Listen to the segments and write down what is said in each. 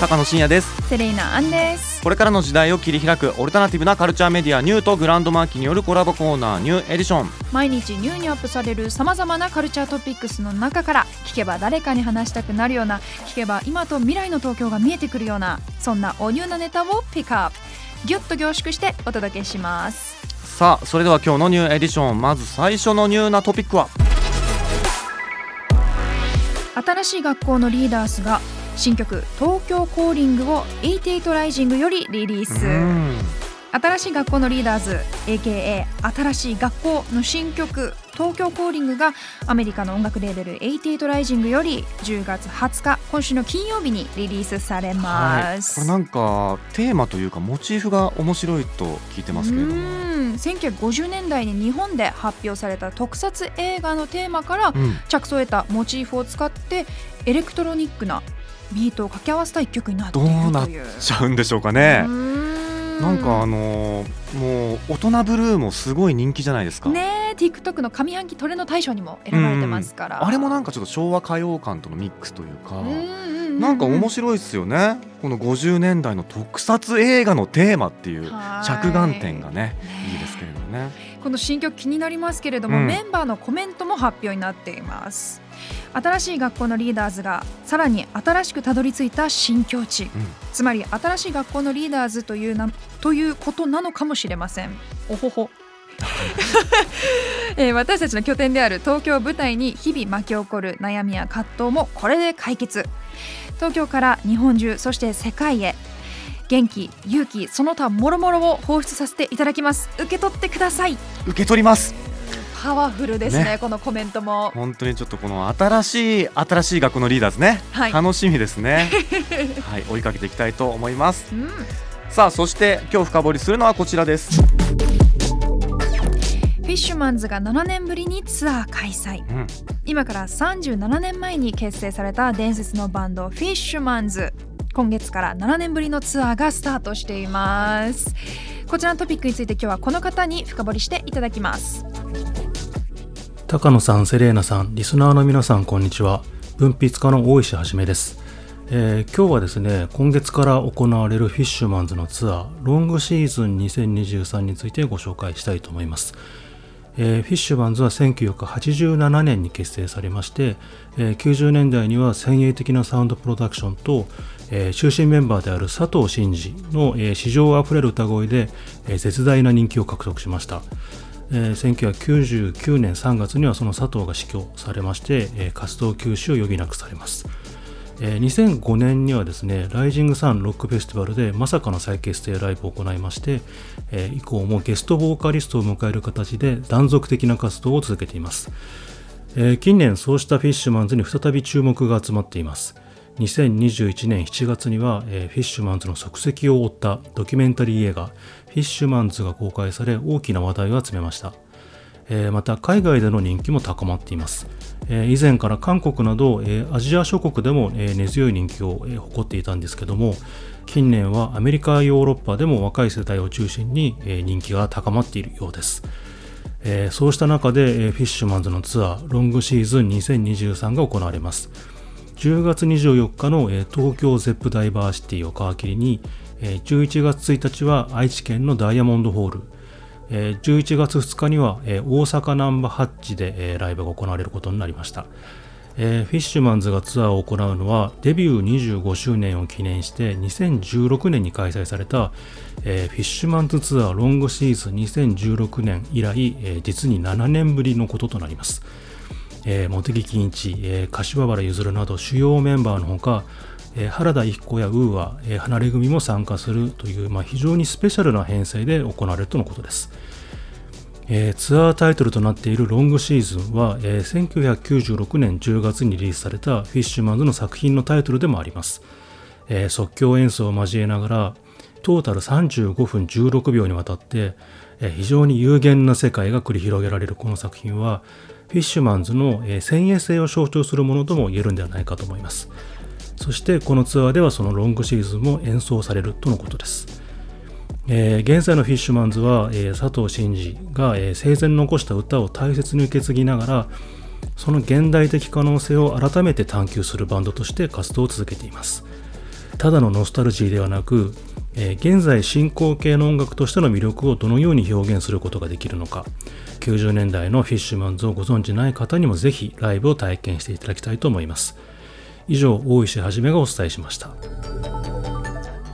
高野真也です。セレイナアンです。これからの時代を切り開くオルタナティブなカルチャーメディアニューとグランドマーキーによるコラボコーナーニューエディション。毎日ニューにアップされるさまざまなカルチャートピックスの中から聞けば誰かに話したくなるような聞けば今と未来の東京が見えてくるようなそんなおニューなネタをピックアップ。ギュッと凝縮してお届けします。さあそれでは今日のニューエディションまず最初のニューなトピックは？新しい学校のリーダーズが新曲「 Tokyo Calling」を88rising よりリリース。うん。新しい学校のリーダーズ AKA 新しい学校の新曲「東京コーリング」がアメリカの音楽レーベル88ライジングより10月20日今週の金曜日にリリースされはい、ます、これなんかテーマというかモチーフが面白いと聞いてますけれども。うん。1950年代に日本で発表された特撮映画のテーマからうん。着想を得たモチーフを使ってエレクトロニックなビートを掛け合わせた一曲になっているどうなっという。ちゃうんでしょうかね。なんかあのーもう大人ブルーもすごい人気じゃないですか。ねえ TikTok の上半期トレンド大賞にも選ばれてますから、あれもなんかちょっと昭和歌謡感とのミックスというか、なんか面白いですよね。この50年代の特撮映画のテーマっていうはい。着眼点がねいいですけれどもね。この新曲気になりますけれども、うん。メンバーのコメントも発表になっています新しい学校のリーダーズがさらに新しくたどり着いた新境地、つまり新しい学校のリーダーズというなということなのかもしれません。おほほ。えー私たちの拠点である東京を舞台に日々巻き起こる悩みや葛藤もこれで解決。東京から日本中そして世界へ。元気勇気その他もろもろを放出させていただきます。受け取ってください。受け取りますパワフルですねね。このコメントも。本当にちょっとこの新しい新しい学校のリーダーズね、はい。楽しみですね。はい追いかけていきたいと思います。うん。さあそして今日深掘りするのはこちらです、フィッシュマンズが7年ぶりにツアー開催。うん、今から37年前に結成された伝説のバンドフィッシュマンズ。今月から7年ぶりのツアーがスタートしています。こちらのトピックについて今日はこの方に深掘りしていただきます高野さん、セレーナさん、リスナーの皆さん、こんにちは。文筆家の大石はじめです。えー今日はですね、今月から行われるフィッシュマンズのツアー、ロングシーズン2023についてご紹介したいと思います。えーフィッシュマンズは1987年に結成されまして、えー90年代には先鋭的なサウンドプロダクションと、えー中心メンバーである佐藤真二の、えー市場あふれる歌声で、えー絶大な人気を獲得しました。えー1999年3月にはその佐藤が死去されまして、えー活動休止を余儀なくされます。えー2005年にはですね、ライジングサンロックフェスティバルでまさかの再結成ライブを行いまして、えー以降もゲストボーカリストを迎える形で断続的な活動を続けています。えー近年そうしたフィッシュマンズに再び注目が集まっています。2021年7月には、えーフィッシュマンズの足跡を追ったドキュメンタリー映画「フィッシュマンズ」が公開され大きな話題を集めました。えーまた海外での人気も高まっています、えー以前から韓国など、えアジア諸国でも、え根強い人気を、え誇っていたんですけども近年はアメリカヨーロッパでも若い世代を中心に、え人気が高まっているようです、えそうした中で、えフィッシュマンズのツアー LONG SEASON 2023が行われます。10月24日の、東京ゼップダイバーシティを皮切りに、え11月1日は愛知県のダイヤモンドホール。え11月2日には、大阪ナンバハッチで、ライブが行われることになりました、フィッシュマンズがツアーを行うのはデビュー25周年を記念して2016年に開催された、フィッシュマンズツアーロングシーズン2016年以来、実に7年ぶりのこととなります。えー、茂木欣一、えー柏原譲など主要メンバーのほか、えー原田郁子や UA、えー離れ組も参加するという、まあ、非常にスペシャルな編成で行われるとのことです。えーツアータイトルとなっている LONG SEASON は、えー1996年10月にリリースされたフィッシュマンズの作品のタイトルでもあります。えー即興演奏を交えながらトータル35分16秒にわたって、非常に有限な世界が繰り広げられるこの作品はフィッシュマンズの、先鋭性を象徴するものとも言えるんではないかと思います。そしてこのツアーではそのロングシーズンも演奏されるとのことです。えー現在のフィッシュマンズは、えー佐藤真二が、えー生前残した歌を大切に受け継ぎながらその現代的可能性を改めて探求するバンドとして活動を続けています。ただのノスタルジーではなく、えー現在進行形の音楽としての魅力をどのように表現することができるのか。90年代のフィッシュマンズをご存じない方にもぜひライブを体験していただきたいと思います。以上大石はじめがお伝えしました。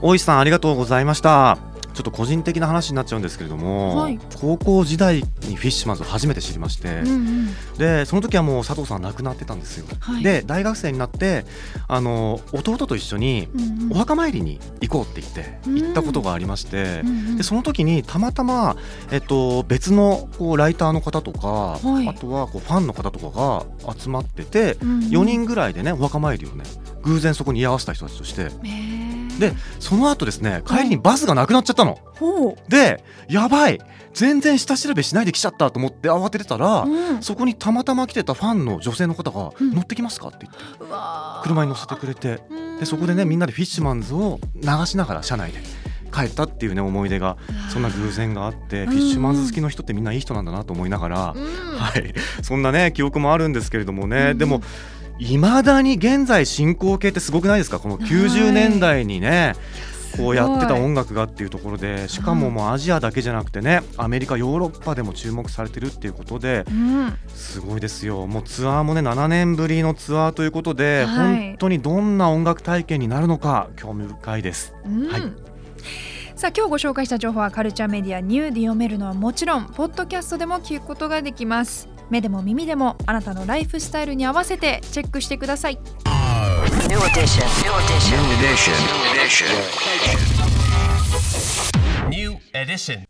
大石さんありがとうございました。ちょっと個人的な話になっちゃうんですけれども、はい。高校時代にフィッシュマンズを初めて知りまして、うんうん。でその時はもう佐藤さん亡くなってたんですよ、はい。で大学生になってあの弟と一緒にお墓参りに行こうって言ってうん。行ったことがありまして、うんうん。でその時にたまたま、えっと、別のこうライターの方とか、はい。あとはこうファンの方とかが集まってて、うんうん。4人ぐらいでねお墓参りをね偶然そこに居合わせた人たちとしてへーでその後ですね帰りにバスがなくなっちゃったの。ほでやばい。全然下調べしないで来ちゃったと思って慌ててたら、う、うん、そこにたまたま来てたファンの女性の方が「うん乗ってきますか?」って言って。うわー。車に乗せてくれて。うん。でそこでねみんなでフィッシュマンズを流しながら車内で帰ったっていうね思い出がそんな偶然があってうん。フィッシュマンズ好きの人ってみんないい人なんだなと思いながら、うん。はい、そんなね記憶もあるんですけれどもね、うん。でもいまだに現在進行形ってすごくないですか？この90年代にね、こうやってた音楽がっていうところで。しかももうアジアだけじゃなくてねアメリカヨーロッパでも注目されてるっていうことでうん。すごいですよ。もうツアーもね7年ぶりのツアーということで、はい。本当にどんな音楽体験になるのか興味深いです。うん。はい。さあ今日ご紹介した情報はカルチャーメディアニューで読めるのはもちろんポッドキャストでも聞くことができます目でも耳でもあなたのライフスタイルに合わせてチェックしてください New edition. New edition. New edition. New edition. New edition.